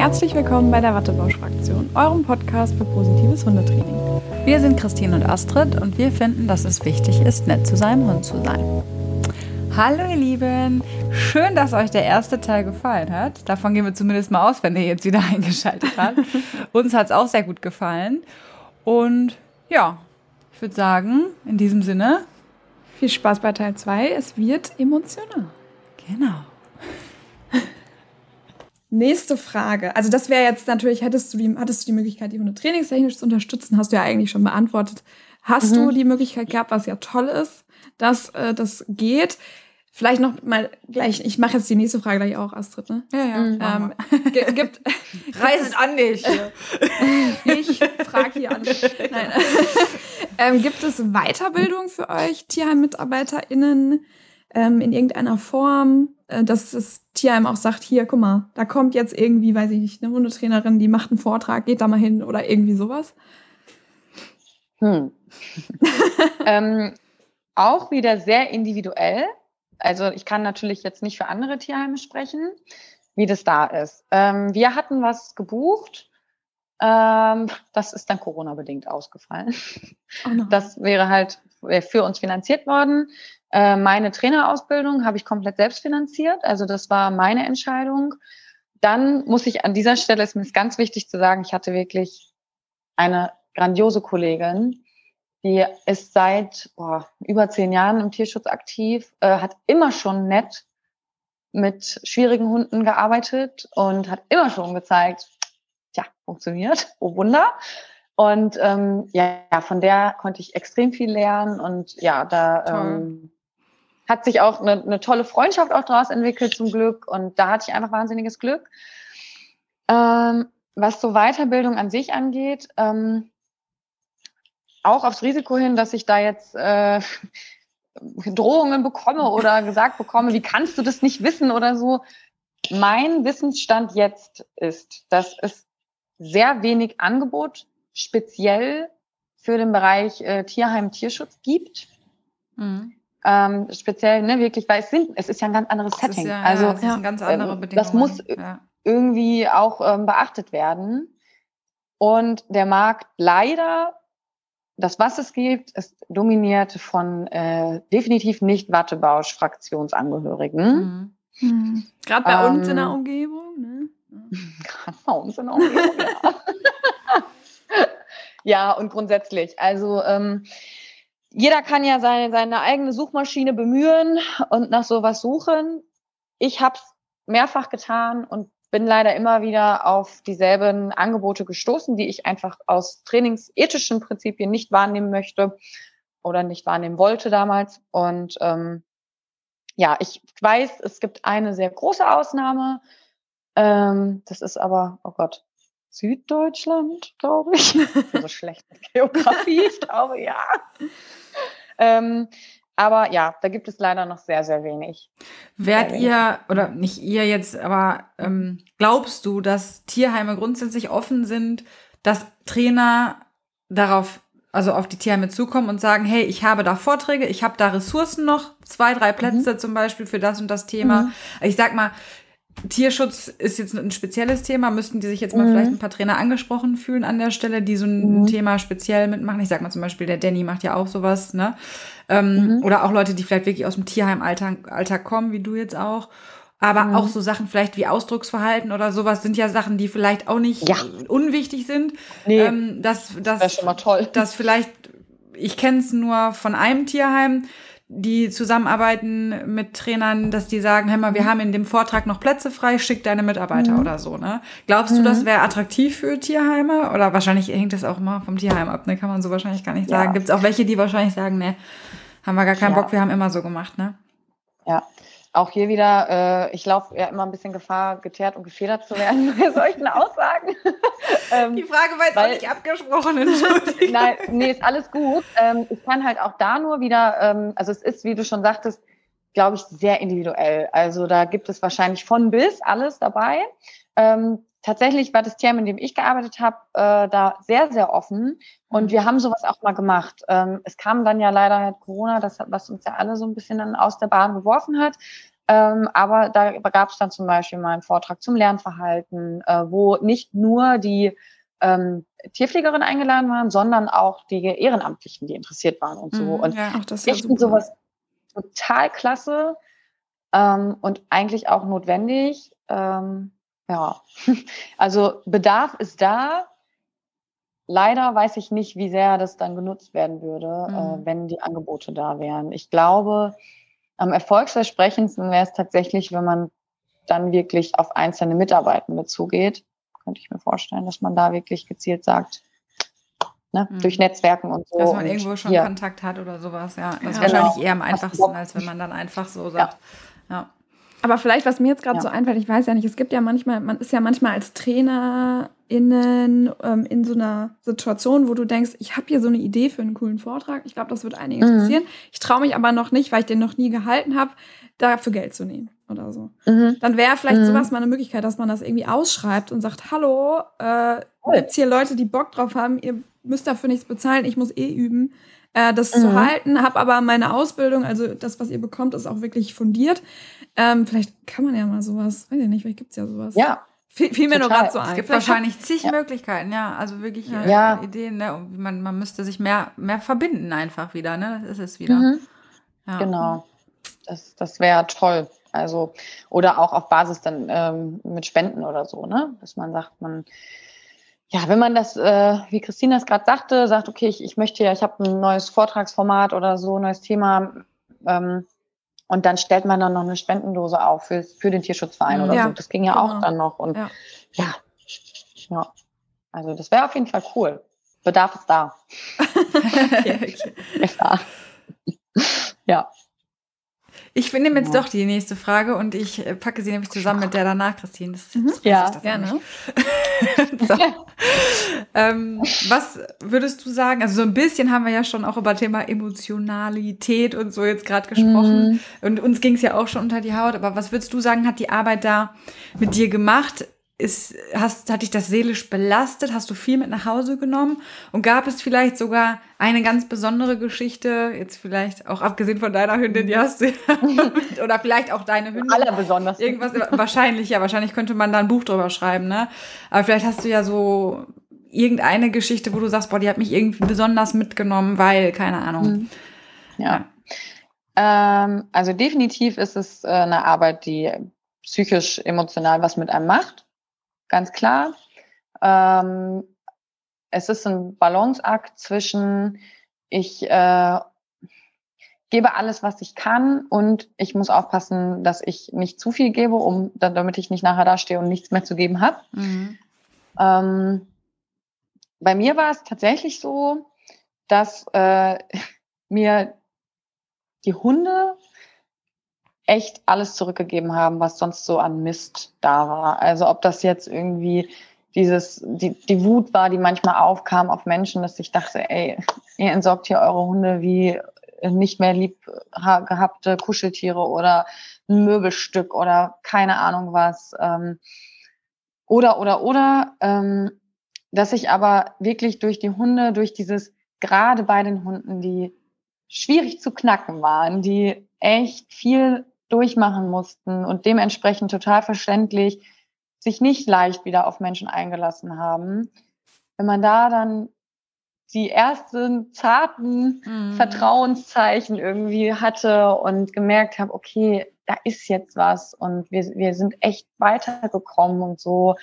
Herzlich willkommen bei der Wattebausch-Fraktion, eurem Podcast für positives Hundetraining. Wir sind Christine und Astrid und wir finden, dass es wichtig ist, nett zu seinem Hund zu sein. Hallo ihr Lieben, schön, dass euch der erste Teil gefallen hat. Davon gehen wir zumindest mal aus, wenn ihr jetzt wieder eingeschaltet habt. Uns hat es auch sehr gut gefallen. Und ja, ich würde sagen, in diesem Sinne. Viel Spaß bei Teil 2. Es wird emotional. Genau. Nächste Frage. Also das wäre jetzt natürlich, hättest du die, hattest du die Möglichkeit, die Hunde trainingstechnisch zu unterstützen, hast du ja eigentlich schon beantwortet. Hast mhm. du die Möglichkeit gehabt, was ja toll ist, dass äh, das geht? Vielleicht noch mal gleich, ich mache jetzt die nächste Frage gleich auch, Astrid, ne? Ja, ja. Ähm, gibt, Reiß an dich. ich frage hier an. Nein. ähm, gibt es Weiterbildung für euch, Tierheim-MitarbeiterInnen, ähm, in irgendeiner Form, äh, dass das Tierheim auch sagt, hier, guck mal, da kommt jetzt irgendwie, weiß ich nicht, eine Hundetrainerin, die macht einen Vortrag, geht da mal hin oder irgendwie sowas? Hm. ähm, auch wieder sehr individuell. Also ich kann natürlich jetzt nicht für andere Tierheime sprechen, wie das da ist. Ähm, wir hatten was gebucht. Ähm, das ist dann Corona-bedingt ausgefallen. Oh das wäre halt für uns finanziert worden. Äh, meine Trainerausbildung habe ich komplett selbst finanziert. Also das war meine Entscheidung. Dann muss ich an dieser Stelle, ist mir ganz wichtig zu sagen, ich hatte wirklich eine grandiose Kollegin, die ist seit boah, über zehn Jahren im Tierschutz aktiv, äh, hat immer schon nett mit schwierigen Hunden gearbeitet und hat immer schon gezeigt, tja, funktioniert, oh Wunder. Und ähm, ja, von der konnte ich extrem viel lernen und ja, da ähm, hat sich auch eine, eine tolle Freundschaft auch daraus entwickelt zum Glück und da hatte ich einfach wahnsinniges Glück. Ähm, was so Weiterbildung an sich angeht, ähm, auch aufs Risiko hin, dass ich da jetzt äh, Drohungen bekomme oder gesagt bekomme, wie kannst du das nicht wissen oder so. Mein Wissensstand jetzt ist, dass es sehr wenig Angebot speziell für den Bereich äh, Tierheim, Tierschutz gibt. Mhm. Ähm, speziell, ne, wirklich, weil es sind, es ist ja ein ganz anderes Setting. Ja, also ja, das ganz andere ähm, Bedingungen. Das muss ja. irgendwie auch ähm, beachtet werden. Und der Markt leider das, was es gibt, ist dominiert von äh, definitiv nicht Wattebausch-Fraktionsangehörigen. Mhm. Mhm. Gerade bei ähm, uns in der ähm, Umgebung. Ne? Gerade bei uns in der Umgebung, ja. ja, und grundsätzlich. Also ähm, jeder kann ja seine, seine eigene Suchmaschine bemühen und nach sowas suchen. Ich habe es mehrfach getan und bin leider immer wieder auf dieselben Angebote gestoßen, die ich einfach aus trainingsethischen Prinzipien nicht wahrnehmen möchte oder nicht wahrnehmen wollte damals. Und ähm, ja, ich weiß, es gibt eine sehr große Ausnahme. Ähm, das ist aber, oh Gott, Süddeutschland, glaube ich. so schlecht mit Geografie, ich glaube, ja. Ähm, aber ja, da gibt es leider noch sehr, sehr wenig. Werdet ihr, oder nicht ihr jetzt, aber ähm, glaubst du, dass Tierheime grundsätzlich offen sind, dass Trainer darauf, also auf die Tierheime zukommen und sagen, hey, ich habe da Vorträge, ich habe da Ressourcen noch, zwei, drei Plätze mhm. zum Beispiel für das und das Thema. Mhm. Ich sag mal, Tierschutz ist jetzt ein spezielles Thema. Müssten die sich jetzt mal mhm. vielleicht ein paar Trainer angesprochen fühlen an der Stelle, die so ein mhm. Thema speziell mitmachen? Ich sag mal zum Beispiel, der Danny macht ja auch sowas, ne? Ähm, mhm. Oder auch Leute, die vielleicht wirklich aus dem Tierheim-Alltag kommen, wie du jetzt auch. Aber mhm. auch so Sachen vielleicht wie Ausdrucksverhalten oder sowas sind ja Sachen, die vielleicht auch nicht ja. unwichtig sind. Nee, ähm, das, das, das ist schon mal toll. Das vielleicht, ich kenne es nur von einem Tierheim, die zusammenarbeiten mit Trainern, dass die sagen, hey mal, wir mhm. haben in dem Vortrag noch Plätze frei, schick deine Mitarbeiter mhm. oder so, ne? Glaubst du, das mhm. wäre attraktiv für Tierheime? Oder wahrscheinlich hängt das auch immer vom Tierheim ab, ne? Kann man so wahrscheinlich gar nicht sagen. Ja. Gibt es auch welche, die wahrscheinlich sagen, ne, haben wir gar keinen ja. Bock, wir haben immer so gemacht, ne? Ja, auch hier wieder, äh, ich laufe ja immer ein bisschen Gefahr, geteert und gefedert zu werden bei solchen Aussagen. ähm, Die Frage war jetzt weil, auch nicht abgesprochen. Nein, nee, ist alles gut. Ähm, ich kann halt auch da nur wieder, ähm, also es ist, wie du schon sagtest, glaube ich, sehr individuell. Also da gibt es wahrscheinlich von bis alles dabei. Ähm, tatsächlich war das Team, in dem ich gearbeitet habe, äh, da sehr, sehr offen. Und mhm. wir haben sowas auch mal gemacht. Ähm, es kam dann ja leider halt Corona, das hat, was uns ja alle so ein bisschen dann aus der Bahn geworfen hat. Ähm, aber da gab es dann zum Beispiel mal einen Vortrag zum Lernverhalten, äh, wo nicht nur die ähm, Tierpflegerin eingeladen waren, sondern auch die Ehrenamtlichen, die interessiert waren und so. Mhm, und ja. Ich finde sowas total klasse ähm, und eigentlich auch notwendig. Ähm, ja, also Bedarf ist da. Leider weiß ich nicht, wie sehr das dann genutzt werden würde, Mhm. äh, wenn die Angebote da wären. Ich glaube, am erfolgsversprechendsten wäre es tatsächlich, wenn man dann wirklich auf einzelne Mitarbeitende zugeht. Könnte ich mir vorstellen, dass man da wirklich gezielt sagt, ne, Mhm. durch Netzwerken und so. Dass man irgendwo schon hier. Kontakt hat oder sowas, ja. Das ist Ja. wahrscheinlich Genau. eher am einfachsten, als wenn man dann einfach so Ja. sagt. Ja. Aber vielleicht, was mir jetzt gerade Ja. so einfällt, ich weiß ja nicht, es gibt ja manchmal, man ist ja manchmal als TrainerInnen ähm, in so einer Situation, wo du denkst, ich habe hier so eine Idee für einen coolen Vortrag. Ich glaube, das wird einige Mhm. interessieren. Ich traue mich aber noch nicht, weil ich den noch nie gehalten habe, dafür Geld zu nehmen oder so. Mhm. Dann wäre vielleicht Mhm. sowas mal eine Möglichkeit, dass man das irgendwie ausschreibt und sagt, hallo, äh, Cool. gibt's hier Leute, die Bock drauf haben, ihr müsst dafür nichts bezahlen, ich muss eh üben, äh, das zu Mhm. halten, habe aber meine Ausbildung, also das, was ihr bekommt, ist auch wirklich fundiert. Ähm, vielleicht kann man ja mal sowas, weiß ich nicht, vielleicht gibt's ja sowas. Ja, Fiel, fiel mir nur Total. gerade so ein. Es gibt Vielleicht wahrscheinlich zig Ja. Möglichkeiten, ja. Also wirklich Ja. äh, Ja. Ideen, ne? Und Man, man müsste sich mehr, mehr verbinden einfach wieder, ne? Das ist es wieder. Mhm. Ja. Genau. Das, das wäre toll. Also, oder auch auf Basis dann ähm, mit Spenden oder so, ne? Dass man sagt, man, ja, wenn man das, äh, wie Christina es gerade sagte, sagt, okay, ich, ich möchte ja, ich habe ein neues Vortragsformat oder so, ein neues Thema, ähm, und dann stellt man dann noch eine Spendendose auf für, für den Tierschutzverein Mhm. oder Ja, so. Das ging ja genau. auch dann noch. Und Ja. ja, ja. Also das wäre auf jeden Fall cool. Bedarf ist da. okay, okay. Ist da. ja. Ich nehme jetzt Ja. doch die nächste Frage und ich äh, packe sie nämlich zusammen mit der danach, Christine. Das, Mhm. Ja, Gerne. so. ähm, was würdest du sagen? Also so ein bisschen haben wir ja schon auch über Thema Emotionalität und so jetzt gerade gesprochen. Mhm. Und uns ging es ja auch schon unter die Haut. Aber was würdest du sagen, hat die Arbeit da mit dir gemacht? Ist, hast, hat dich das seelisch belastet? Hast du viel mit nach Hause genommen? Und gab es vielleicht sogar eine ganz besondere Geschichte, jetzt vielleicht auch abgesehen von deiner Hündin, die hast du ja, oder vielleicht auch deine Hündin. Alle besonders. Irgendwas, wahrscheinlich, ja, wahrscheinlich könnte man da ein Buch drüber schreiben, ne? Aber vielleicht hast du ja so irgendeine Geschichte, wo du sagst, boah, die hat mich irgendwie besonders mitgenommen, weil, keine Ahnung. Mhm. Ja. Ähm, also definitiv ist es äh, eine Arbeit, die psychisch, emotional was mit einem macht. Ganz klar. Ähm, es ist ein Balanceakt zwischen ich äh, gebe alles, was ich kann und ich muss aufpassen, dass ich nicht zu viel gebe, um da- damit ich nicht nachher dastehe und nichts mehr zu geben habe. Mhm. Ähm, bei mir war es tatsächlich so, dass äh, mir die Hunde echt alles zurückgegeben haben, was sonst so an Mist da war. Also ob das jetzt irgendwie dieses, die, die Wut war, die manchmal aufkam auf Menschen, dass ich dachte, ey, ihr entsorgt hier eure Hunde wie nicht mehr lieb ha- gehabte Kuscheltiere oder ein Möbelstück oder keine Ahnung was. Ähm, oder, oder, oder, ähm, dass ich aber wirklich durch die Hunde, durch dieses, gerade bei den Hunden, die schwierig zu knacken waren, die echt viel durchmachen mussten und dementsprechend total verständlich sich nicht leicht wieder auf Menschen eingelassen haben. Wenn man da dann die ersten zarten Mhm. Vertrauenszeichen irgendwie hatte und gemerkt habe, okay, da ist jetzt was und wir, wir sind echt weitergekommen und so.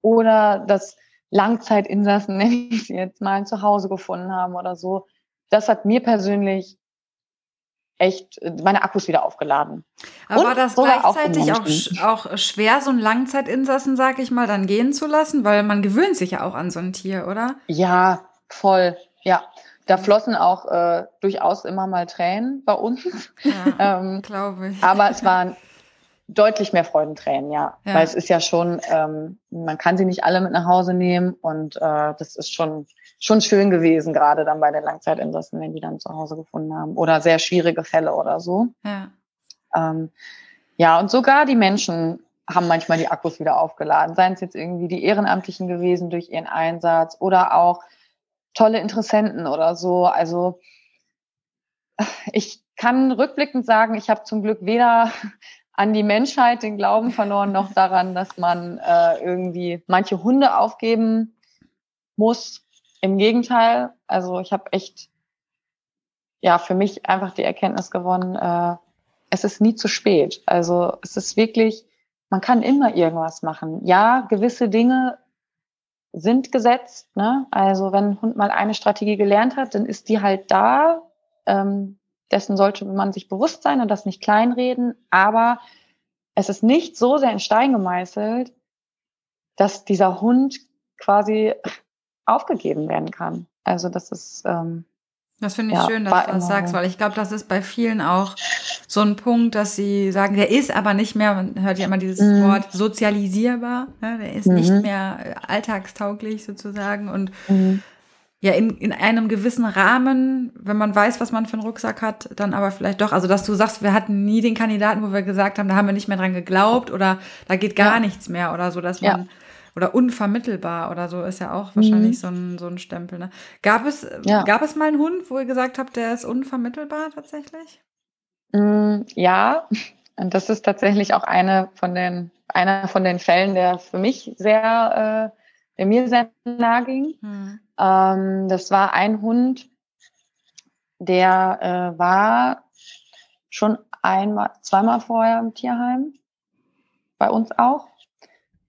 Oder dass Langzeitinsassen, nenne ich sie jetzt mal, zu Hause gefunden haben oder so. Das hat mir persönlich echt äh, meine Akkus wieder aufgeladen. Aber Und war das auch gleichzeitig auch, sch- auch schwer, so einen Langzeitinsassen, sag ich mal, dann gehen zu lassen? Weil man gewöhnt sich ja auch an so ein Tier, oder? Ja, voll. Ja, da flossen auch äh, durchaus immer mal Tränen bei uns. Ja, ähm, glaube ich. Aber es waren deutlich mehr Freudentränen, ja. Ja. Weil es ist ja schon, ähm, man kann sie nicht alle mit nach Hause nehmen und äh, das ist schon, schon schön gewesen, gerade dann bei den Langzeitinsassen, wenn die dann zu Hause gefunden haben. Oder sehr schwierige Fälle oder so. Ja. Ähm, ja, und sogar die Menschen haben manchmal die Akkus wieder aufgeladen. Seien es jetzt irgendwie die Ehrenamtlichen gewesen durch ihren Einsatz oder auch tolle Interessenten oder so. Also ich kann rückblickend sagen, ich habe zum Glück weder an die Menschheit den Glauben verloren, noch daran, dass man äh, irgendwie manche Hunde aufgeben muss. Im Gegenteil, also ich habe echt ja für mich einfach die Erkenntnis gewonnen, äh, es ist nie zu spät. Also es ist wirklich, man kann immer irgendwas machen. Ja, gewisse Dinge sind gesetzt. Ne? Also wenn ein Hund mal eine Strategie gelernt hat, dann ist die halt da. Ähm, dessen sollte man sich bewusst sein und das nicht kleinreden. Aber es ist nicht so sehr in Stein gemeißelt, dass dieser Hund quasi aufgegeben werden kann. Also das ist ähm, das finde ich ja, schön, dass du das sagst, weil ich glaube, das ist bei vielen auch so ein Punkt, dass sie sagen, der ist aber nicht mehr, man hört ja immer dieses mhm. Wort sozialisierbar, ne? der ist mhm. nicht mehr alltagstauglich sozusagen und mhm. ja, in, in einem gewissen Rahmen, wenn man weiß, was man für einen Rucksack hat, dann aber vielleicht doch, also dass du sagst, wir hatten nie den Kandidaten, wo wir gesagt haben, da haben wir nicht mehr dran geglaubt oder da geht gar ja. nichts mehr oder so, dass man ja oder unvermittelbar oder so ist ja auch wahrscheinlich mhm. so, ein, so ein Stempel. Ne? Gab, es, ja. gab es mal einen Hund, wo ihr gesagt habt, der ist unvermittelbar tatsächlich? Mm, ja, und das ist tatsächlich auch eine von den, einer von den Fällen, der für mich sehr, äh, der mir sehr nahe ging. Mhm. Ähm, das war ein Hund, der äh, war schon einmal, zweimal vorher im Tierheim, bei uns auch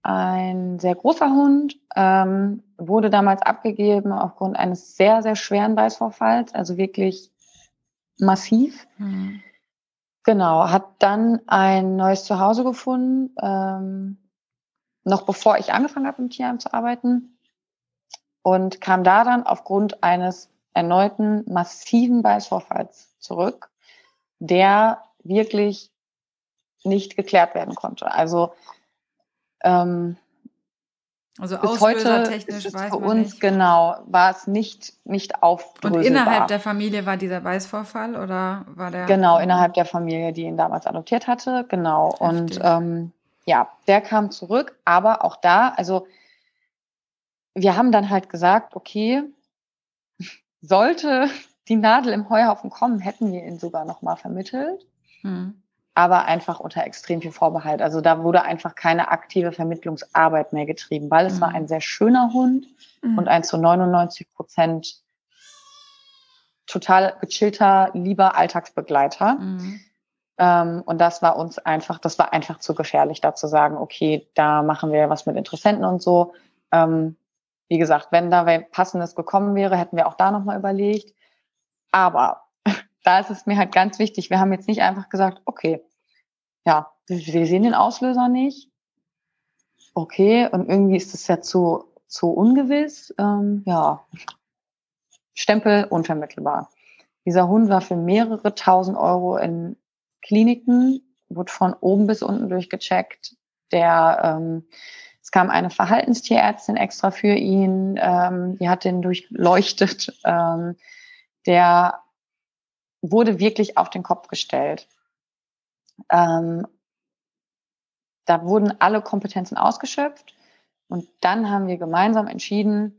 ein sehr großer Hund, ähm, wurde damals abgegeben aufgrund eines sehr, sehr schweren Beißvorfalls, also wirklich massiv. Mhm. Genau, hat dann ein neues Zuhause gefunden, ähm, noch bevor ich angefangen habe, im Tierheim zu arbeiten und kam da dann aufgrund eines erneuten massiven Beißvorfalls zurück, der wirklich nicht geklärt werden konnte. Also ähm, also auslösertechnisch ist weiß für uns nicht. genau war es nicht nicht aufdröselbar. Und innerhalb der Familie war dieser Beißvorfall oder war der? Genau innerhalb der Familie, die ihn damals adoptiert hatte, genau. Heftig. Und ähm, ja, der kam zurück, aber auch da, also wir haben dann halt gesagt, okay, sollte die Nadel im Heuhaufen kommen, hätten wir ihn sogar noch mal vermittelt. Hm aber einfach unter extrem viel Vorbehalt. Also da wurde einfach keine aktive Vermittlungsarbeit mehr getrieben, weil es mhm. war ein sehr schöner Hund mhm. und ein zu 99 Prozent total gechillter, lieber Alltagsbegleiter. Mhm. Ähm, und das war uns einfach, das war einfach zu gefährlich, da zu sagen, okay, da machen wir was mit Interessenten und so. Ähm, wie gesagt, wenn da passendes gekommen wäre, hätten wir auch da nochmal überlegt. Aber da ist es mir halt ganz wichtig. Wir haben jetzt nicht einfach gesagt, okay, ja, wir sehen den Auslöser nicht. Okay, und irgendwie ist es ja zu, zu ungewiss. Ähm, ja, Stempel unvermittelbar. Dieser Hund war für mehrere tausend Euro in Kliniken, wurde von oben bis unten durchgecheckt. Der, ähm, es kam eine Verhaltenstierärztin extra für ihn, ähm, die hat den durchleuchtet. Ähm, der wurde wirklich auf den Kopf gestellt. Ähm, da wurden alle Kompetenzen ausgeschöpft und dann haben wir gemeinsam entschieden,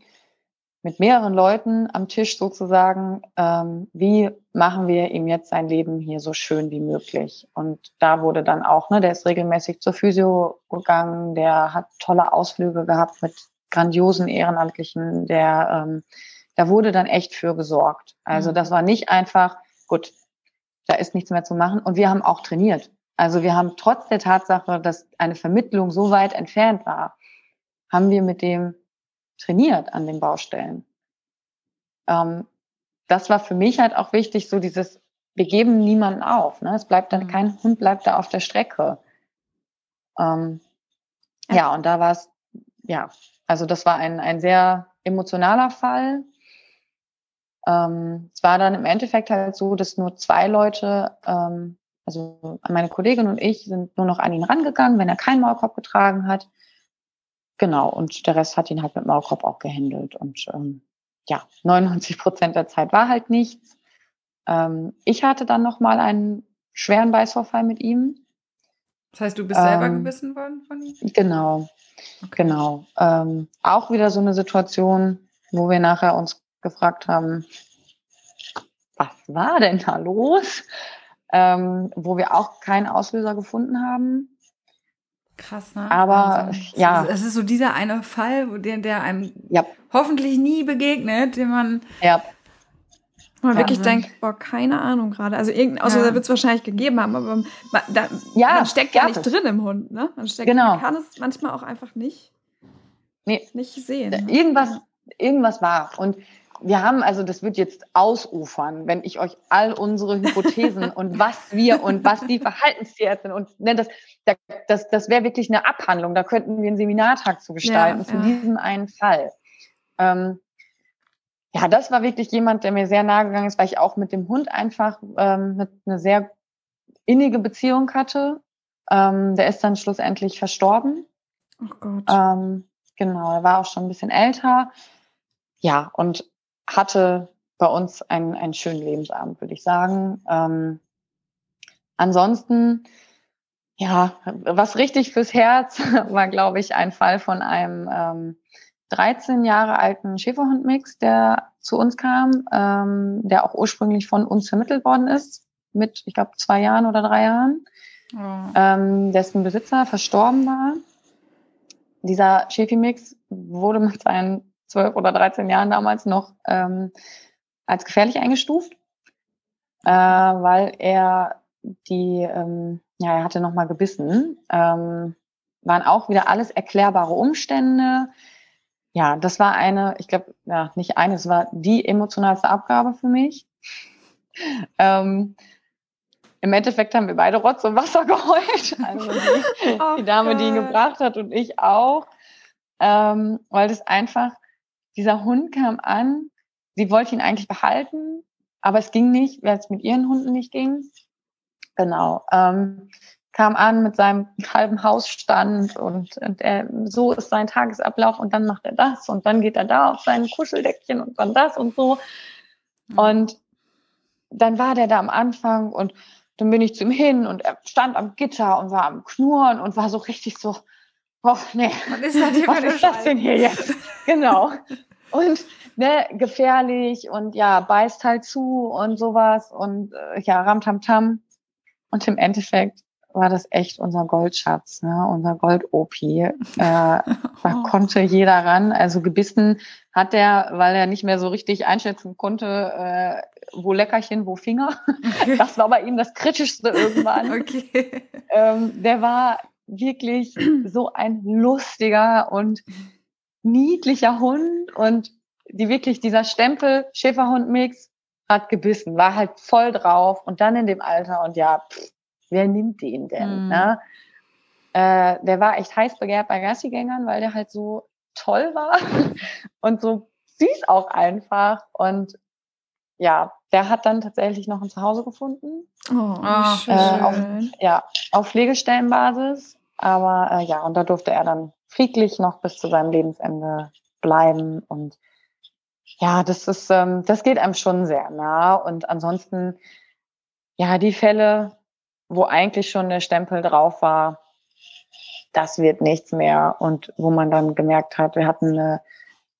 mit mehreren Leuten am Tisch sozusagen, ähm, wie machen wir ihm jetzt sein Leben hier so schön wie möglich. Und da wurde dann auch, ne, der ist regelmäßig zur Physio gegangen, der hat tolle Ausflüge gehabt mit grandiosen Ehrenamtlichen, der, ähm, da wurde dann echt für gesorgt. Also mhm. das war nicht einfach, gut, da ist nichts mehr zu machen. Und wir haben auch trainiert. Also wir haben trotz der Tatsache, dass eine Vermittlung so weit entfernt war, haben wir mit dem trainiert an den Baustellen. Ähm, das war für mich halt auch wichtig, so dieses, wir geben niemanden auf. Ne? Es bleibt dann, mhm. kein Hund bleibt da auf der Strecke. Ähm, ja, und da war es, ja, also das war ein, ein sehr emotionaler Fall. Ähm, es war dann im Endeffekt halt so, dass nur zwei Leute, ähm, also meine Kollegin und ich, sind nur noch an ihn rangegangen, wenn er keinen Maulkorb getragen hat. Genau, und der Rest hat ihn halt mit Maulkorb auch gehandelt. Und ähm, ja, 99 Prozent der Zeit war halt nichts. Ähm, ich hatte dann noch mal einen schweren Beißvorfall mit ihm. Das heißt, du bist selber ähm, gebissen worden von ihm? Genau, okay. genau. Ähm, auch wieder so eine Situation, wo wir nachher uns gefragt haben, was war denn da los? ähm, wo wir auch keinen Auslöser gefunden haben. Krass, ne? Aber Wahnsinn. ja. Es ist, so dieser eine Fall, wo der, der einem Ja, hoffentlich nie begegnet, den man. ja, man wirklich Wahnsinn. denkt, boah, keine Ahnung gerade. Also irgendein Auslöser Ja. wird es wahrscheinlich gegeben haben, aber man, da, Ja, man steckt ja nicht es. drin im Hund, ne? Man, steckt, Genau. man kann es manchmal auch einfach nicht, nee, nicht sehen. Ne? irgendwas, irgendwas war. Und wir haben, also das wird jetzt ausufern, wenn ich euch all unsere Hypothesen und was wir und was die Verhaltenstierten und ne, das, da- das, das wäre wirklich eine Abhandlung. Da könnten wir einen Seminartag zu gestalten Ja, zu ja. diesem einen Fall. Ähm, ja, das war wirklich jemand, der mir sehr nahe gegangen ist, weil ich auch mit dem Hund einfach ähm, eine, eine sehr innige Beziehung hatte. Ähm, der ist dann schlussendlich verstorben. Oh Gott. Ähm, genau, er war auch schon ein bisschen älter. Ja, und hatte bei uns einen, einen schönen Lebensabend, würde ich sagen. Ähm, ansonsten, ja, was richtig fürs Herz war, glaube ich, ein Fall von einem ähm, 13 Jahre alten Schäferhundmix, der zu uns kam, ähm, der auch ursprünglich von uns vermittelt worden ist, mit, ich glaube, zwei Jahren oder drei Jahren Oh. ähm, dessen Besitzer verstorben war. Dieser Schäfi-Mix wurde mit seinen 12 oder 13 Jahren damals noch ähm, als gefährlich eingestuft, äh, weil er die, ähm, ja, er hatte nochmal gebissen. Ähm, waren auch wieder alles erklärbare Umstände. Ja, das war eine, ich glaube, ja, nicht eine, es war die emotionalste Abgabe für mich. Ähm, Im Endeffekt haben wir beide Rotz und Wasser geheult. Also die, Oh die Dame, die ihn gebracht hat und ich auch. Ähm, weil das einfach, dieser Hund kam an, sie wollte ihn eigentlich behalten, aber es ging nicht, weil es mit ihren Hunden nicht ging. Genau. Ähm, kam an mit seinem halben Hausstand und, und er, so ist sein Tagesablauf und dann macht er das und dann geht er da auf sein Kuscheldeckchen und dann das und so. Und dann war der da am Anfang und dann bin ich zu ihm hin und er stand am Gitter und war am Knurren und war so richtig so, oh nee, Was ist was ist das denn hier jetzt? genau. Und ne, gefährlich und ja, beißt halt zu und sowas und äh, ja, Ramtamtam. Und im Endeffekt war das echt unser Goldschatz, ne? unser Gold-Opi. Äh, da konnte jeder ran. Also gebissen hat er, weil er nicht mehr so richtig einschätzen konnte, äh, wo Leckerchen, wo Finger. Das war bei ihm das Kritischste irgendwann. Okay. Ähm, der war wirklich so ein lustiger und niedlicher Hund und die wirklich dieser Stempel Schäferhund-Mix hat gebissen, war halt voll drauf und dann in dem Alter und ja, pff, wer nimmt den denn? Mhm. Ne? Äh, der war echt heiß begehrt bei Gassigängern, weil der halt so toll war und so süß auch einfach und ja, der hat dann tatsächlich noch ein Zuhause gefunden Oh, Ah, schön. äh, auf- ja, auf Pflegestellenbasis. Aber äh, ja, und da durfte er dann friedlich noch bis zu seinem Lebensende bleiben. Und ja, das ist, ähm, das geht einem schon sehr nah. Und ansonsten, ja, die Fälle, wo eigentlich schon der Stempel drauf war, das wird nichts mehr. Und wo man dann gemerkt hat, wir hatten eine,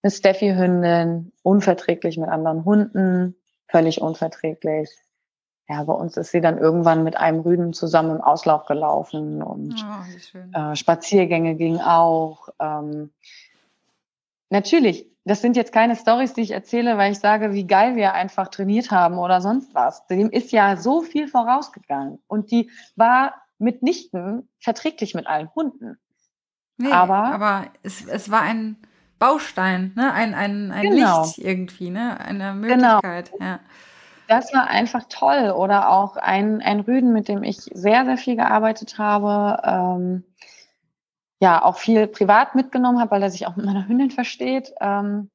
eine Steffi-Hündin, unverträglich mit anderen Hunden, völlig unverträglich. Ja, bei uns ist sie dann irgendwann mit einem Rüden zusammen im Auslauf gelaufen und Oh, äh, Spaziergänge gingen auch. Ähm, natürlich, das sind jetzt keine Stories, die ich erzähle, weil ich sage, wie geil wir einfach trainiert haben oder sonst was. Dem ist ja so viel vorausgegangen und die war mitnichten verträglich mit allen Hunden. Nee, aber- aber es, es war ein Baustein, ne? ein, ein, ein Genau. Licht irgendwie, ne? eine Möglichkeit. Ja. Das war einfach toll. Oder auch ein, ein Rüden, mit dem ich sehr, sehr viel gearbeitet habe. Ähm, ja, auch viel privat mitgenommen habe, weil er sich auch mit meiner Hündin versteht. Ähm,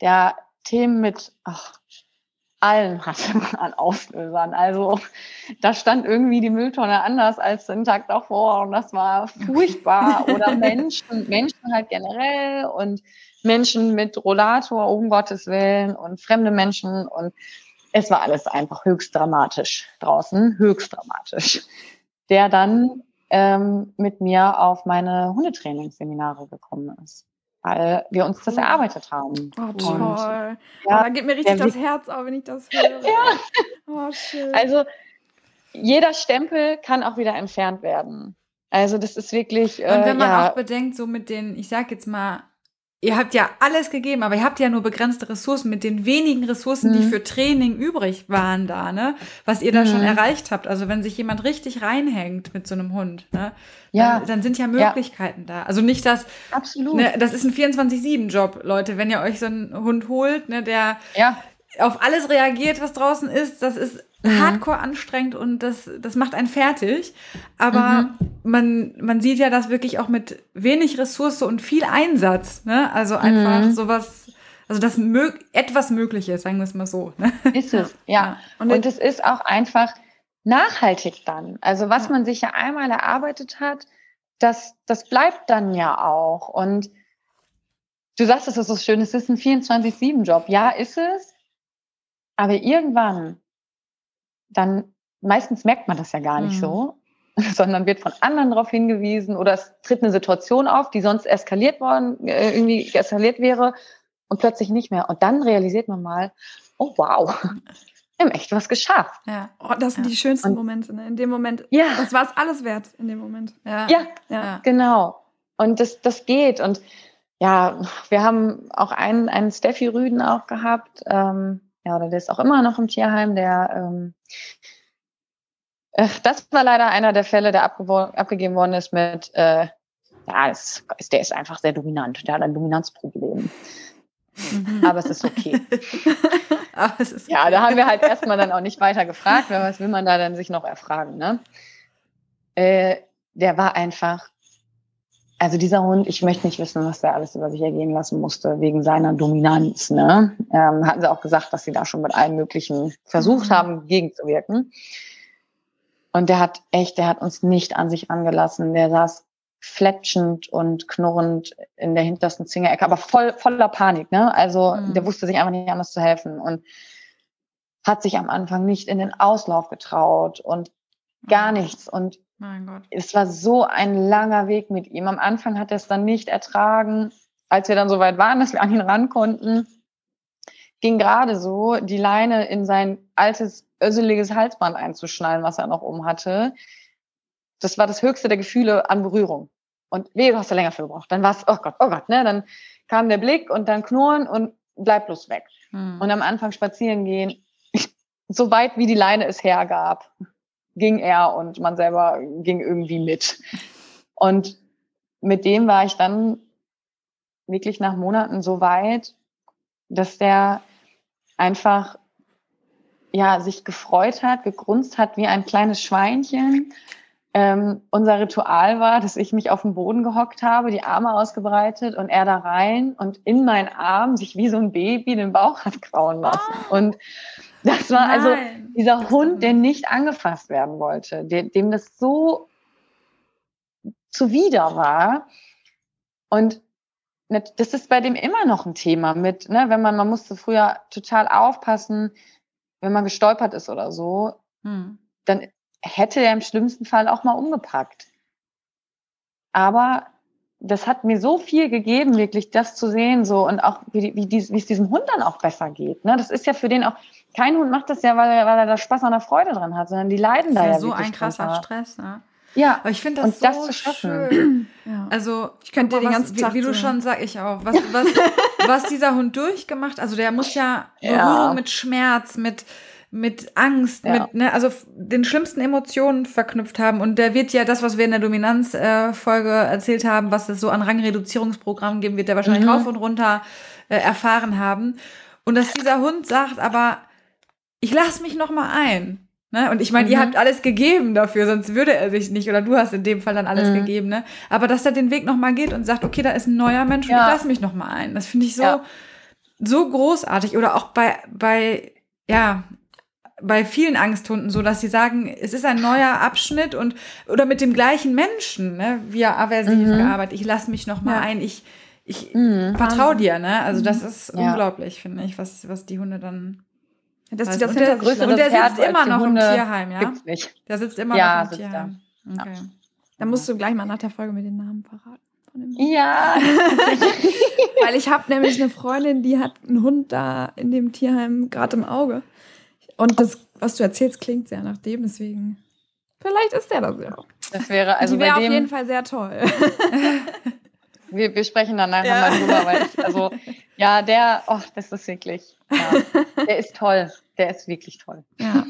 der Themen mit ach, allen hatte man an Auslösern. Also da stand irgendwie die Mülltonne anders als den Tag davor und das war furchtbar. Oder Menschen, Menschen halt generell und Menschen mit Rollator, um Gottes Willen und fremde Menschen und es war alles einfach höchst dramatisch draußen, höchst dramatisch. Der dann ähm, mit mir auf meine Hundetrainingsseminare gekommen ist, weil wir uns das Cool. erarbeitet haben. Oh, Und, toll. oh, ja, da geht mir richtig das Herz auf, wenn ich das höre. Ja. Oh, schön. Also jeder Stempel kann auch wieder entfernt werden. Also das ist wirklich. Und wenn man äh, ja, auch bedenkt, so mit den, ich sag jetzt mal, ihr habt ja alles gegeben, aber ihr habt ja nur begrenzte Ressourcen mit den wenigen Ressourcen, die Mhm. für Training übrig waren da, ne? Was ihr da schon Mhm. erreicht habt. Also wenn sich jemand richtig reinhängt mit so einem Hund, ne? Ja. Dann, dann sind ja Möglichkeiten da. Also nicht, dass, absolut. ne, das ist ein 24-7-Job, Leute. Wenn ihr euch so einen Hund holt, ne, der Ja, auf alles reagiert, was draußen ist, das ist Mhm. hardcore anstrengend und das, das macht einen fertig. Aber Mhm. man, man sieht ja das wirklich auch mit wenig Ressource und viel Einsatz. Ne? Also einfach Mhm. sowas, also das mög etwas möglich ist, sagen wir es mal so. Ne? ist es. Ja. Und, Und es ist auch einfach nachhaltig dann. Also was Ja. man sich ja einmal erarbeitet hat, das, das bleibt dann ja auch. Und du sagst, es ist so schön, es ist ein 24-7-Job. Ja, ist es. Aber irgendwann, dann, meistens merkt man das ja gar nicht Mhm. so, sondern wird von anderen darauf hingewiesen oder es tritt eine Situation auf, die sonst eskaliert worden, äh, irgendwie eskaliert wäre und plötzlich nicht mehr. Und dann realisiert man mal, oh wow, wir haben echt was geschafft. Ja. oh, das sind Ja. die schönsten Und- Momente. Ne? In dem Moment, Ja, das war es alles wert in dem Moment. Ja. ja, Ja. Ja. genau. Und das, das geht. Und ja, wir haben auch einen, einen Steffi Rüden auch gehabt. Ähm, ja, oder der ist auch immer noch im Tierheim, der ähm, äh, das war leider einer der Fälle, der abgegeben worden ist mit, äh, ja, es, ist- der ist einfach sehr dominant, der hat ein Dominanzproblem. Mhm. Aber es ist okay. Es ist Ja, da haben wir halt erstmal dann auch nicht weiter gefragt, weil was will man da dann sich noch erfragen, ne? Äh, der war einfach, also dieser Hund, ich möchte nicht wissen, was der alles über sich ergehen lassen musste, wegen seiner Dominanz, ne? Ähm, hatten sie auch gesagt, dass sie da schon mit allen möglichen versucht Mhm. haben, gegenzuwirken. Und der hat echt, der hat uns nicht an sich angelassen. Der saß fletschend und knurrend in der hintersten Zingerecke, aber voll, voller Panik, ne? Also Mhm. der wusste sich einfach nicht anders zu helfen und hat sich am Anfang nicht in den Auslauf getraut und gar nichts. Und Mein Gott. es war so ein langer Weg mit ihm. Am Anfang hat er es dann nicht ertragen. Als wir dann so weit waren, dass wir an ihn ran konnten, ging gerade so, die Leine in sein altes, öseliges Halsband einzuschnallen, was er noch um hatte. Das war das höchste der Gefühle an Berührung. Und weh, du hast da länger für gebraucht. Dann war es, oh Gott, oh Gott, ne? Dann kam der Blick und dann Knurren und bleib bloß weg. Mhm. Und am Anfang spazieren gehen, so weit wie die Leine es hergab, ging er und man selber ging irgendwie mit. Und mit dem war ich dann wirklich nach Monaten so weit, dass der einfach ja sich gefreut hat, gegrunzt hat wie ein kleines Schweinchen. Ähm, unser Ritual war, dass ich mich auf den Boden gehockt habe, die Arme ausgebreitet und er da rein und in meinen Arm sich wie so ein Baby den Bauch hat krauen lassen. Und das war also Nein. dieser Das ist Hund, der nicht- angefasst werden wollte, dem, dem das so zuwider war. Und das ist bei dem immer noch ein Thema mit, ne, wenn man, man musste früher total aufpassen, wenn man gestolpert ist oder so, Mhm. dann hätte er im schlimmsten Fall auch mal umgepackt. Aber das hat mir so viel gegeben, wirklich das zu sehen, so und auch wie, wie, dies, wie es diesem Hund dann auch besser geht. Ne? Das ist ja für den auch, kein Hund macht das ja, weil er, weil er da Spaß an der Freude dran hat, sondern die leiden Das da ist ja, ja so ein krasser drunter. Stress. Ne? Ja, Aber ich finde das Und so das schaffen. schön. Ja. Also Ich könnte mal, den was, ganzen wie, Tag wie du zuhören. schon sag ich auch, was, was, was dieser Hund durchgemacht, also der muss ja Ja. Berührung mit Schmerz, mit mit Angst, Ja. mit ne, also den schlimmsten Emotionen verknüpft haben und der wird ja das, was wir in der Dominanz-Folge äh, erzählt haben, was es so an Rangreduzierungsprogrammen geben wird, der wahrscheinlich Mhm. rauf und runter äh, erfahren haben und dass dieser Hund sagt, aber ich lass mich noch mal ein. Ne? Und ich meine, ihr Mhm. habt alles gegeben dafür, sonst würde er sich nicht, oder du hast in dem Fall dann alles Mhm. gegeben, ne? Aber dass er den Weg nochmal geht und sagt, okay, da ist ein neuer Mensch und Ja. ich lass mich nochmal ein. Das finde ich so, Ja. so großartig. Oder auch bei, bei, ja, bei vielen Angsthunden so, dass sie sagen, es ist ein neuer Abschnitt und oder mit dem gleichen Menschen, ne, wie er aversiv Mhm. gearbeitet. Ich lass mich noch mal Ja. ein. Ich ich Mhm. vertraue dir, ne? Also das ist Ja. unglaublich, finde ich, was was die Hunde dann. Dass die das und der, und der sitzt immer noch im Tierheim, ja? nicht. Der sitzt immer Ja, noch im Tierheim. Okay. Da musst du gleich mal nach der Folge mit den Namen verraten. Ja. Weil ich habe nämlich eine Freundin, die hat einen Hund da in dem Tierheim gerade im Auge. Und das, was du erzählst, klingt sehr nach dem, deswegen. Vielleicht ist der das ja. Das wäre also Die wäre auf jeden Fall sehr toll. wir, wir sprechen dann nachher Ja. mal drüber, weil ich, also, ja, der, oh, das ist wirklich, ja, der ist toll. Der ist wirklich toll. ja.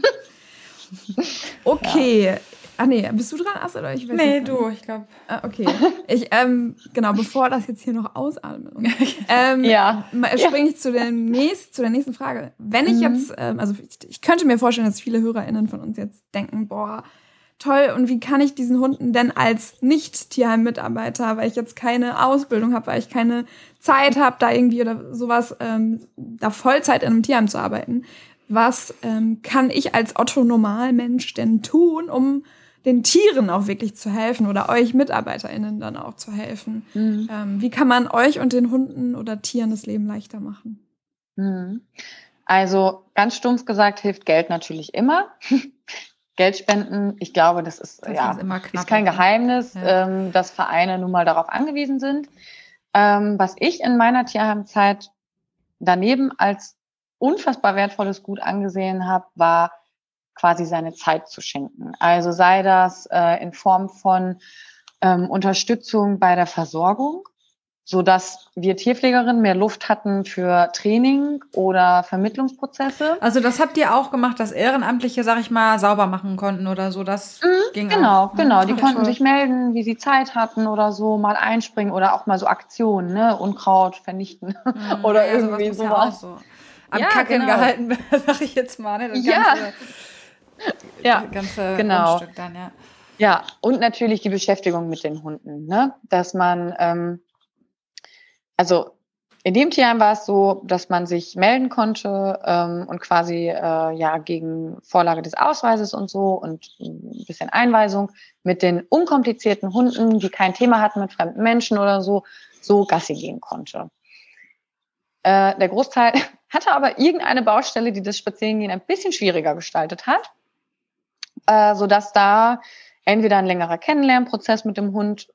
Okay. Ah nee, bist du dran, Astrid? Oder ich weiß Nee, du, ich glaube. Ah, okay. Ich, ähm, genau, bevor das jetzt hier noch ausatmet. Ähm, Ja. springe ich zu, dem nächst, zu der nächsten Frage. Wenn ich Mhm. jetzt, ähm, also ich, ich könnte mir vorstellen, dass viele HörerInnen von uns jetzt denken, boah, toll, und wie kann ich diesen Hunden denn als Nicht-Tierheim-Mitarbeiter, weil ich jetzt keine Ausbildung habe, weil ich keine Zeit habe, da irgendwie oder sowas, ähm, da Vollzeit in einem Tierheim zu arbeiten, was ähm, kann ich als Otto-Normalmensch denn tun, um den Tieren auch wirklich zu helfen oder euch MitarbeiterInnen dann auch zu helfen? Mhm. Ähm, wie kann man euch und den Hunden oder Tieren das Leben leichter machen? Mhm. Also ganz stumpf gesagt hilft Geld natürlich immer. Geld spenden, ich glaube, das ist Das ja ist ist kein Geheimnis, Ja. ähm, dass Vereine nun mal darauf angewiesen sind. Ähm, was ich in meiner Tierheimzeit daneben als unfassbar wertvolles Gut angesehen habe, war quasi seine Zeit zu schenken. Also sei das äh, in Form von ähm, Unterstützung bei der Versorgung, so dass wir Tierpflegerinnen mehr Luft hatten für Training oder Vermittlungsprozesse. Also das habt ihr auch gemacht, dass Ehrenamtliche, sag ich mal, sauber machen konnten oder so. Das ging Genau, auch. genau. Die Okay, konnten toll. sich melden, wie sie Zeit hatten oder so, mal einspringen oder auch mal so Aktionen, ne? Unkraut vernichten. Mhm, oder ja, irgendwie ja sowas. auch so. Am Ja, Kacken genau. gehalten, sag ich jetzt mal. Ne? Das Ja. ganze, Ja, ganze genau. Grundstück dann, ja. Ja, und natürlich die Beschäftigung mit den Hunden, ne? Dass man, ähm, also in dem Tierheim war es so, dass man sich melden konnte ähm, und quasi äh, ja gegen Vorlage des Ausweises und so und ein bisschen Einweisung mit den unkomplizierten Hunden, die kein Thema hatten mit fremden Menschen oder so, so Gassi gehen konnte. Äh, der Großteil hatte aber irgendeine Baustelle, die das Spazierengehen ein bisschen schwieriger gestaltet hat, äh, sodass da entweder ein längerer Kennenlernprozess mit dem Hund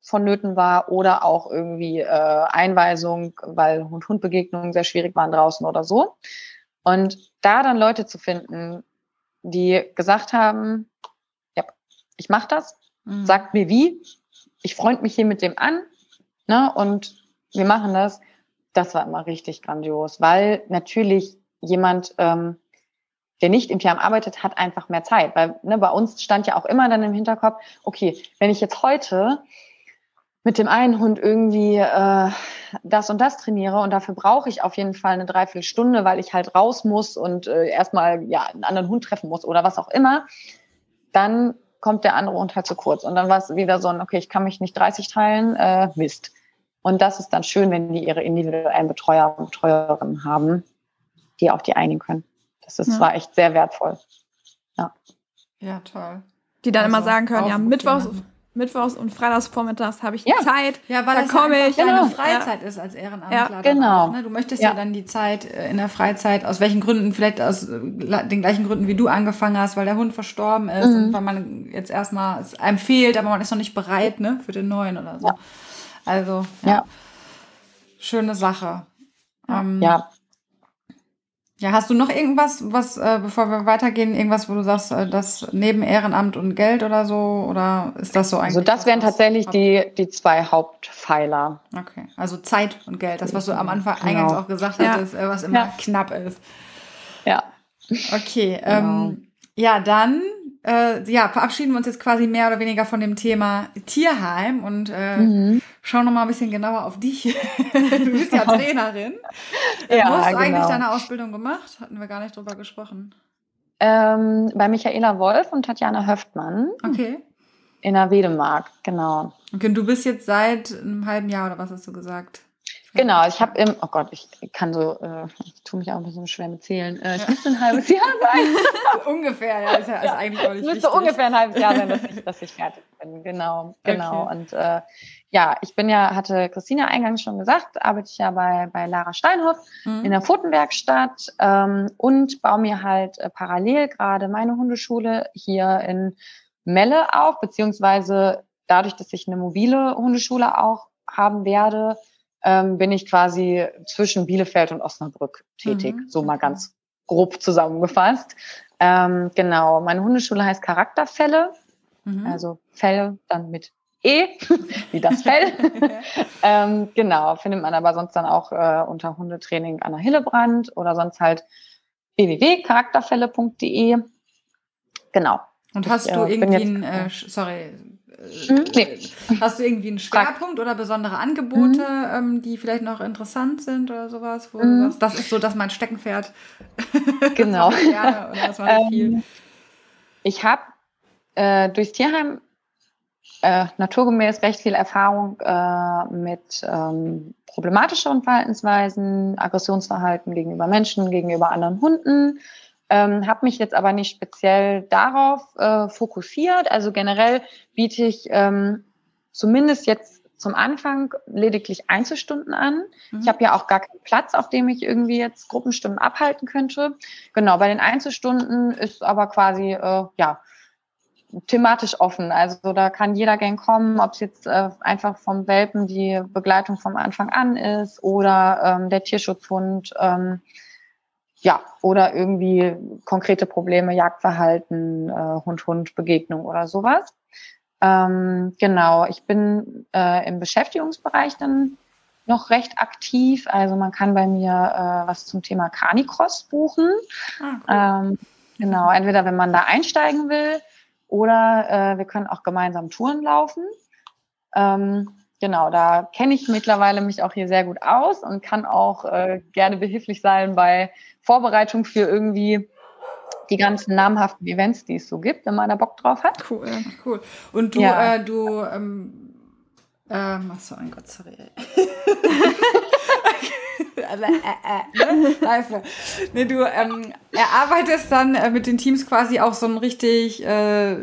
vonnöten war oder auch irgendwie äh, Einweisung, weil Hund-Hund-Begegnungen sehr schwierig waren draußen oder so. Und da dann Leute zu finden, die gesagt haben, ja, ich mache das, Mhm. sagt mir wie, ich freund mich hier mit dem an ne, und wir machen das, das war immer richtig grandios, weil natürlich jemand, ähm, der nicht im Tierheim arbeitet, hat einfach mehr Zeit. Weil ne, bei uns stand ja auch immer dann im Hinterkopf, okay, wenn ich jetzt heute mit dem einen Hund irgendwie äh, das und das trainiere und dafür brauche ich auf jeden Fall eine Dreiviertelstunde, weil ich halt raus muss und äh, erstmal ja einen anderen Hund treffen muss oder was auch immer, dann kommt der andere Hund halt zu kurz. Und dann war es wieder so ein, okay, ich kann mich nicht 30 teilen, äh, Mist. Und das ist dann schön, wenn die ihre individuellen Betreuer und Betreuerinnen haben, die auch die einigen können. Das ist, Ja. war echt sehr wertvoll. Ja, toll. Die dann Also immer sagen können, ja, Mittwochs. Mittwochs und Freitagsvormittags habe ich Ja. Zeit. Ja, weil Da das ja komme ich. deine Genau. Freizeit ist als Ehrenamtler. Ja, genau. Auch, ne? Du möchtest ja. Ja. dann die Zeit äh, in der Freizeit, aus welchen Gründen, vielleicht aus äh, den gleichen Gründen, wie du angefangen hast, weil der Hund verstorben ist Mhm. und weil man jetzt erstmal es einem fehlt, aber man ist noch nicht bereit ne, für den neuen oder so. Ja. Also, ja. Ja. Schöne Sache. Ja. Ähm, Ja, Ja, hast du noch irgendwas, was, äh, bevor wir weitergehen, irgendwas, wo du sagst, äh, das neben Ehrenamt und Geld oder so? Oder ist das so eigentlich? also das wären tatsächlich die, die zwei Hauptpfeiler. Okay, also Zeit und Geld, das, was du am Anfang Genau. eingangs auch gesagt Ja. hattest, äh, was immer Ja. knapp ist. Ja. Okay, Genau. ähm, ja, dann äh, ja, verabschieden wir uns jetzt quasi mehr oder weniger von dem Thema Tierheim und äh, Mhm. schauen noch mal ein bisschen genauer auf dich. du bist ja Trainerin. Äh, Ja, Wo hast du eigentlich genau. deine Ausbildung gemacht? Hatten wir gar nicht drüber gesprochen. Ähm, bei Michaela Wolf und Tatjana Höftmann Okay. in der Wedemark, genau. Okay, und du bist jetzt seit einem halben Jahr oder was hast du gesagt? Genau, ich habe im, oh Gott, ich kann so, äh, ich tue mich auch ein bisschen schwer mit Zählen. Äh, ich Ja. müsste ein halbes Jahr sein. Ungefähr, ja, ist ja, ist eigentlich auch Es nicht müsste wichtig. ungefähr ein halbes Jahr sein, dass ich, dass ich fertig bin. Genau, genau. Okay. Und äh, ja, ich bin ja, hatte Christina eingangs schon gesagt, arbeite ich ja bei, bei Lara Steinhoff Mhm. in der Pfotenwerkstatt ähm, und baue mir halt äh, parallel gerade meine Hundeschule hier in Melle auf, beziehungsweise dadurch, dass ich eine mobile Hundeschule auch haben werde, ähm, bin ich quasi zwischen Bielefeld und Osnabrück tätig, Mhm, so mal ganz grob zusammengefasst. Ähm, genau, meine Hundeschule heißt Charakterfälle. Mhm. Also Fälle dann mit E, wie das Fell. ähm, genau, findet man aber sonst dann auch äh, unter Hundetraining Anna Hillebrand oder sonst halt www.charakterfälle.de. Genau. Und hast du irgendwie einen, äh, sorry, hm? Nee. Hast du irgendwie einen Schwerpunkt oder besondere Angebote, mhm. ähm, die vielleicht noch interessant sind oder sowas? Wo mhm. sagst, das ist so, dass mein Steckenpferd. Genau. gerne, oder das ähm, ich habe äh, durchs Tierheim äh, naturgemäß recht viel Erfahrung äh, mit ähm, problematischeren Verhaltensweisen, Aggressionsverhalten gegenüber Menschen, gegenüber anderen Hunden. Ähm, habe mich jetzt aber nicht speziell darauf äh, fokussiert. Also generell biete ich ähm, zumindest jetzt zum Anfang lediglich Einzelstunden an. Mhm. Ich habe ja auch gar keinen Platz, auf dem ich irgendwie jetzt Gruppenstunden abhalten könnte. Genau, bei den Einzelstunden ist aber quasi äh, ja thematisch offen. Also da kann jeder gern kommen, ob es jetzt äh, einfach vom Welpen die Begleitung vom Anfang an ist oder ähm, der Tierschutzhund. Ähm, ja, oder irgendwie konkrete Probleme, Jagdverhalten, äh, Hund-Hund-Begegnung oder sowas. Ähm, genau, ich bin äh, im Beschäftigungsbereich dann noch recht aktiv. Also man kann bei mir äh, was zum Thema Canicross buchen. Ah, cool. ähm, genau, entweder wenn man da einsteigen will oder äh, wir können auch gemeinsam Touren laufen. Ähm, genau, da kenne ich mittlerweile mich auch hier sehr gut aus und kann auch äh, gerne behilflich sein bei Vorbereitung für irgendwie die ganzen namhaften Events, die es so gibt, wenn man da Bock drauf hat. Cool, cool. Und du, ja. äh, du, ähm, ähm, ach so, mein Gott, sorry. äh, äh, ne? nee, du ähm, erarbeitest dann äh, mit den Teams quasi auch so einen richtig, äh,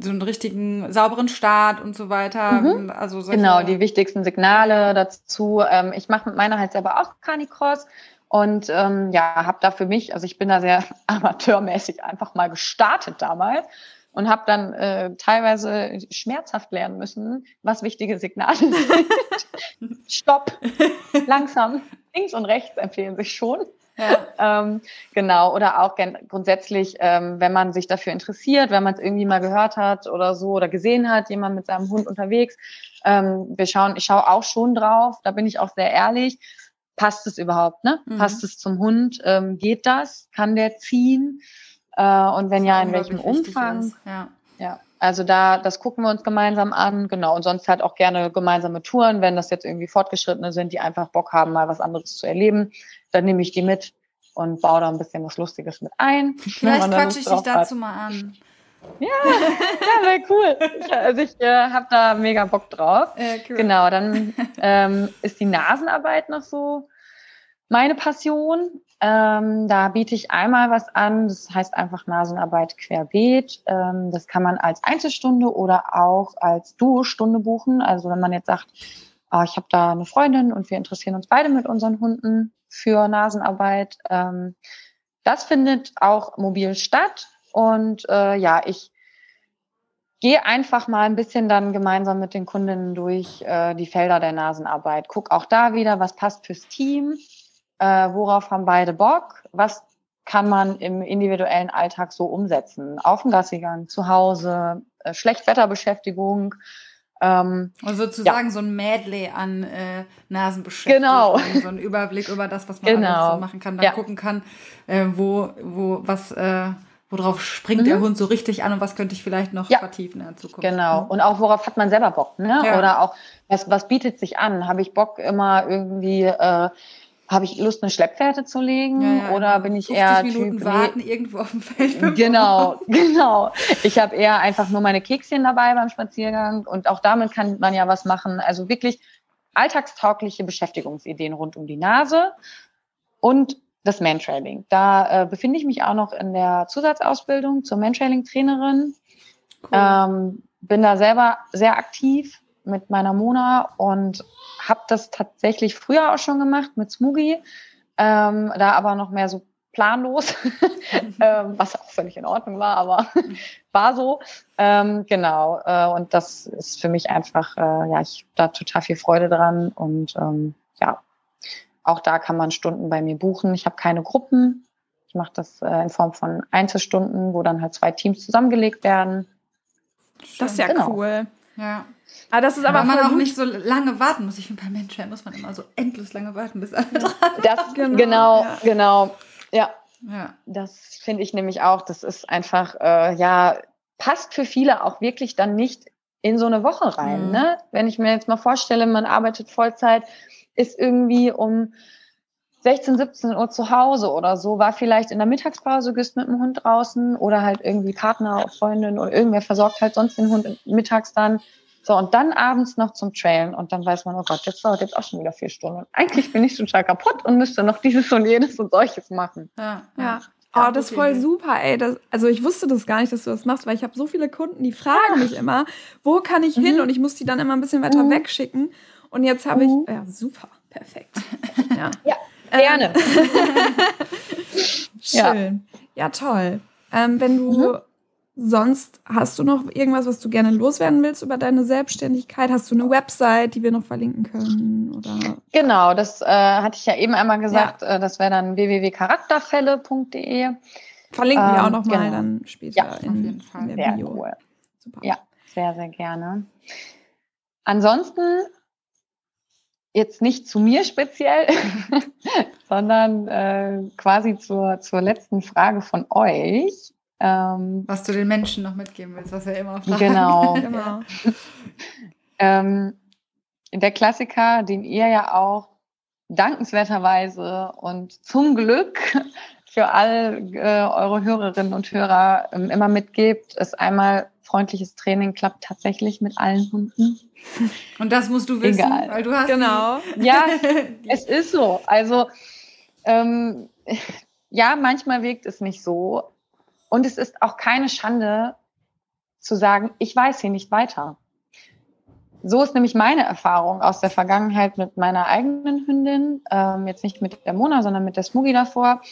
so einen richtigen sauberen Start und so weiter. Mhm. Also genau, die wichtigsten Signale dazu. Ähm, ich mache mit meiner halt selber auch Canicross und ähm, ja, habe da für mich, also ich bin da sehr amateurmäßig einfach mal gestartet damals und habe dann äh, teilweise schmerzhaft lernen müssen, was wichtige Signale sind. Stopp, langsam, links und rechts empfehlen sich schon. Ja. ähm, genau, oder auch grundsätzlich, ähm, wenn man sich dafür interessiert, wenn man es irgendwie mal gehört hat oder so oder gesehen hat, jemand mit seinem Hund unterwegs. Ähm, wir schauen, ich schaue auch schon drauf, da bin ich auch sehr ehrlich. Passt es überhaupt, ne? Mhm. Passt es zum Hund? Ähm, geht das? Kann der ziehen? Äh, und wenn ja, in welchem Umfang? Ja. ja. Also da, das gucken wir uns gemeinsam an, genau. Und sonst halt auch gerne gemeinsame Touren, wenn das jetzt irgendwie Fortgeschrittene sind, die einfach Bock haben, mal was anderes zu erleben. Dann nehme ich die mit und baue da ein bisschen was Lustiges mit ein. Vielleicht quatsche ich dich dazu hat. mal an. Ja, ja, wäre cool. Ich, also ich äh, habe da mega Bock drauf. Ja, cool. Genau, dann ähm, ist die Nasenarbeit noch so meine Passion. Ähm, da biete ich einmal was an, das heißt einfach Nasenarbeit querbeet. Ähm, das kann man als Einzelstunde oder auch als Duo-Stunde buchen. Also wenn man jetzt sagt, oh, ich habe da eine Freundin und wir interessieren uns beide mit unseren Hunden für Nasenarbeit. Ähm, das findet auch mobil statt. Und äh, ja, ich gehe einfach mal ein bisschen dann gemeinsam mit den Kundinnen durch äh, die Felder der Nasenarbeit. Guck auch da wieder, was passt fürs Team äh, worauf haben beide Bock, was kann man im individuellen Alltag so umsetzen. Auf dem Gassigang, zu Hause, äh, Schlechtwetterbeschäftigung. Ähm, also sozusagen ja. so ein Medley an äh, Nasenbeschäftigung. Genau. So ein Überblick über das, was man genau. so machen kann, dann ja. gucken kann, äh, wo, wo, was, äh, worauf springt mhm. der Hund so richtig an und was könnte ich vielleicht noch ja. vertiefen in der Zukunft. Genau. Und auch worauf hat man selber Bock, ne? Ja. Oder auch, was, was bietet sich an? Habe ich Bock immer irgendwie äh, habe ich Lust, eine Schleppfährte zu legen ja, ja, oder bin ich eher Minuten typ warten nee, irgendwo auf dem Feld? Genau, genau. Ich habe eher einfach nur meine Kekschen dabei beim Spaziergang und auch damit kann man ja was machen. Also wirklich alltagstaugliche Beschäftigungsideen rund um die Nase und das Mantrailing. Da äh, befinde ich mich auch noch in der Zusatzausbildung zur Mantrailing-Trainerin. Cool. Ähm, bin da selber sehr aktiv mit meiner Mona und habe das tatsächlich früher auch schon gemacht mit Smoogie, ähm, da aber noch mehr so planlos, ähm, was auch völlig in Ordnung war, aber war so. Ähm, genau, äh, und das ist für mich einfach, äh, ja, ich habe da total viel Freude dran und ähm, ja, auch da kann man Stunden bei mir buchen. Ich habe keine Gruppen. Ich mache das äh, in Form von Einzelstunden, wo dann halt zwei Teams zusammengelegt werden. Das ist ja Genau. cool. Ja. Aber das ist aber Aber man auch nicht so lange warten muss. Ich finde, bei Menschheit muss man immer so endlos lange warten, bis alle dran Das Genau, genau, ja. genau. Ja, Ja. das finde ich nämlich auch. Das ist einfach, äh, ja, passt für viele auch wirklich dann nicht in so eine Woche rein. Mhm. Ne? Wenn ich mir jetzt mal vorstelle, man arbeitet Vollzeit, ist irgendwie um 16, 17 Uhr zu Hause oder so, war vielleicht in der Mittagspause, gehst mit dem Hund draußen oder halt irgendwie Partner, Freundin oder irgendwer versorgt halt sonst den Hund mittags dann. So, und dann abends noch zum Trailen und dann weiß man, oh Gott, jetzt dauert jetzt auch schon wieder vier Stunden. Und eigentlich bin ich total kaputt und müsste noch dieses und jenes und solches machen. Ja. Ja. Ja, Oh, das ist voll super, ey. Das, also ich wusste das gar nicht, dass du das machst, weil ich habe so viele Kunden, die fragen mich immer, wo kann ich hin? Mhm. Und ich muss die dann immer ein bisschen weiter Mhm. wegschicken. Und jetzt habe Mhm. ich, ja, super, perfekt. Ja, Ja, gerne. Ja. Schön. Ja, toll. Ähm, wenn du Mhm. sonst hast du noch irgendwas, was du gerne loswerden willst über deine Selbstständigkeit? Hast du eine Website, die wir noch verlinken können? Oder Genau, das äh, hatte ich ja eben einmal gesagt. Äh, das wäre dann www.charakterfälle.de. verlinken wir Ähm, auch noch mal genau. dann später Ja, auf in, jeden Fall. in der Sehr Bio. cool. Super. Ja. Sehr, sehr gerne. Ansonsten jetzt nicht zu mir speziell, sondern äh, quasi zur, zur letzten Frage von euch. Ähm, Was du den Menschen noch mitgeben willst, was wir immer fragen. Genau. Genau. ähm, der Klassiker, den ihr ja auch dankenswerterweise und zum Glück für all äh, eure Hörerinnen und Hörer ähm, immer mitgebt, ist einmal freundliches Training klappt tatsächlich mit allen Hunden. Und das musst du wissen, Egal. weil du hast Genau. Ja, es ist so. Also ähm, ja, manchmal wirkt es nicht so. Und es ist auch keine Schande zu sagen, ich weiß hier nicht weiter. So ist nämlich meine Erfahrung aus der Vergangenheit mit meiner eigenen Hündin, ähm, jetzt nicht mit der Mona, sondern mit der Smoogie davor,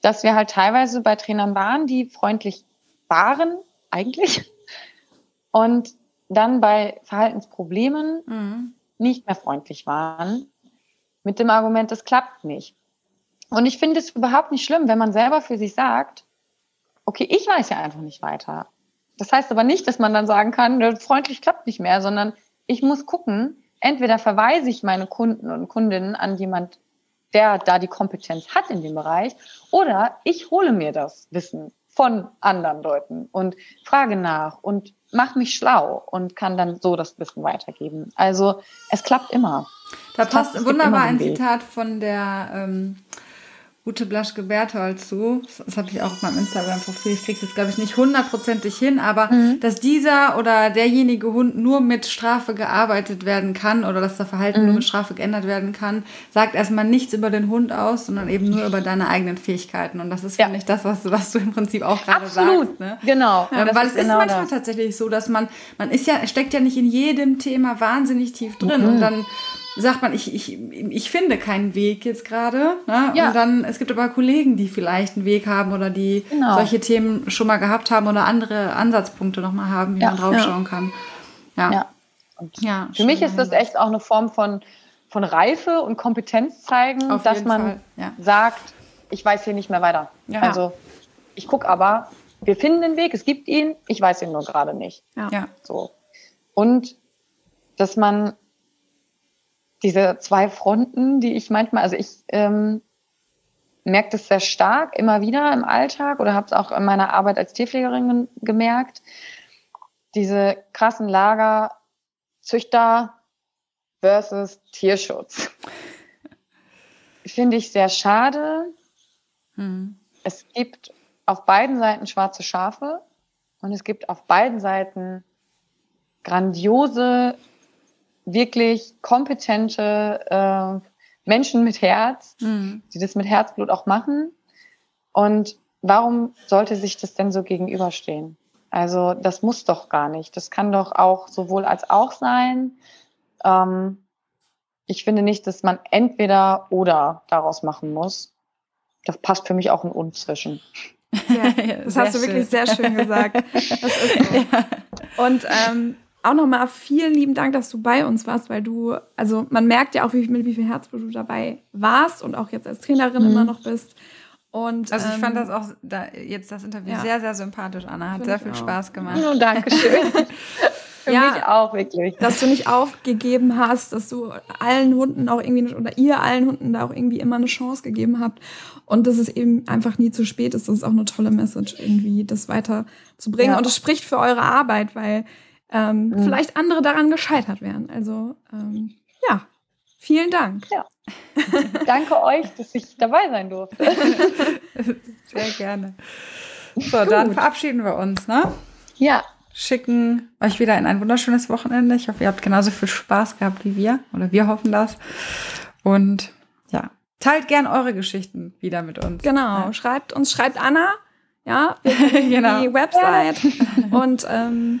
dass wir halt teilweise bei Trainern waren, die freundlich waren, eigentlich, und dann bei Verhaltensproblemen Mhm. nicht mehr freundlich waren, mit dem Argument, es klappt nicht. Und ich finde es überhaupt nicht schlimm, wenn man selber für sich sagt, okay, ich weiß ja einfach nicht weiter. Das heißt aber nicht, dass man dann sagen kann, "Nö, freundlich klappt nicht mehr, sondern ich muss gucken, entweder verweise ich meine Kunden und Kundinnen an jemand, der da die Kompetenz hat in dem Bereich, oder ich hole mir das Wissen von anderen Leuten und frage nach und mache mich schlau und kann dann so das Wissen weitergeben. Also es klappt immer. Da Es passt wunderbar immer ein. Zitat von der ähm, Ute Blaschke-Berthold zu. Das, das habe ich auch auf meinem Instagram-Profil. Ich kriege es jetzt, glaube ich, nicht hundertprozentig hin, aber Mhm. dass dieser oder derjenige Hund nur mit Strafe gearbeitet werden kann oder dass das Verhalten Mhm. nur mit Strafe geändert werden kann, sagt erstmal nichts über den Hund aus, sondern eben nur über deine eigenen Fähigkeiten. Und das ist, Ja. finde ich, das, was, du- was du im Prinzip auch gerade sagst. Ne? genau. Ähm, Das weil es ist genau manchmal das. tatsächlich so, dass man, man ist ja, steckt ja nicht in jedem Thema wahnsinnig tief drin und Mhm. dann sagt man, ich, ich, ich finde keinen Weg jetzt gerade. Ne? Ja. Und dann, es gibt aber Kollegen, die vielleicht einen Weg haben oder die Genau. solche Themen schon mal gehabt haben oder andere Ansatzpunkte nochmal haben, wie Ja. man draufschauen kann. Ja. Ja. Ja, Für mich ist das echt auch eine Form von, von Reife und Kompetenz zeigen, Auf dass man. Ja. sagt, ich weiß hier nicht mehr weiter. Ja. Also ich gucke aber, wir finden den Weg, es gibt ihn, ich weiß ihn nur gerade nicht. Ja. So. Und dass man diese zwei Fronten, die ich manchmal, also ich ähm, merke das sehr stark immer wieder im Alltag oder habe es auch in meiner Arbeit als Tierpflegerin gemerkt, diese krassen Lager Züchter versus Tierschutz. Finde ich sehr schade. Hm. Es gibt auf beiden Seiten schwarze Schafe und es gibt auf beiden Seiten grandiose, wirklich kompetente äh, Menschen mit Herz, Hm. die das mit Herzblut auch machen. Und warum sollte sich das denn so gegenüberstehen? Also das muss doch gar nicht. Das kann doch auch sowohl als auch sein. Ähm, ich finde nicht, dass man entweder oder daraus machen muss. Das passt für mich auch ein Und zwischen. Ja, das Sehr hast du wirklich schön. sehr schön gesagt. Das ist so. Und ähm, auch nochmal vielen lieben Dank, dass du bei uns warst, weil du, also man merkt ja auch, wie, mit wie viel Herzblut du dabei warst und auch jetzt als Trainerin Mhm. immer noch bist. Und, Also ich ähm, fand das auch da, jetzt das Interview ja. sehr, sehr sympathisch, Anna. Hat sehr viel auch. Spaß gemacht. Oh, Dankeschön. Für Ja. mich auch, wirklich. dass du nicht aufgegeben hast, dass du allen Hunden auch irgendwie oder ihr allen Hunden da auch irgendwie immer eine Chance gegeben habt und dass es eben einfach nie zu spät ist. Das ist auch eine tolle Message irgendwie, das weiterzubringen Ja. und es spricht für eure Arbeit, weil ähm, Mhm. vielleicht andere daran gescheitert wären. Also ähm, ja, vielen Dank. Danke euch, dass ich dabei sein durfte. Sehr gerne. So, dann verabschieden wir uns, ne? Ja, Schicken euch wieder in ein wunderschönes Wochenende. Ich hoffe, ihr habt genauso viel Spaß gehabt wie wir. Oder wir hoffen das. Und ja, teilt gern eure Geschichten wieder mit uns. Genau, schreibt uns, schreibt Anna, ja, Genau. die Website und ähm,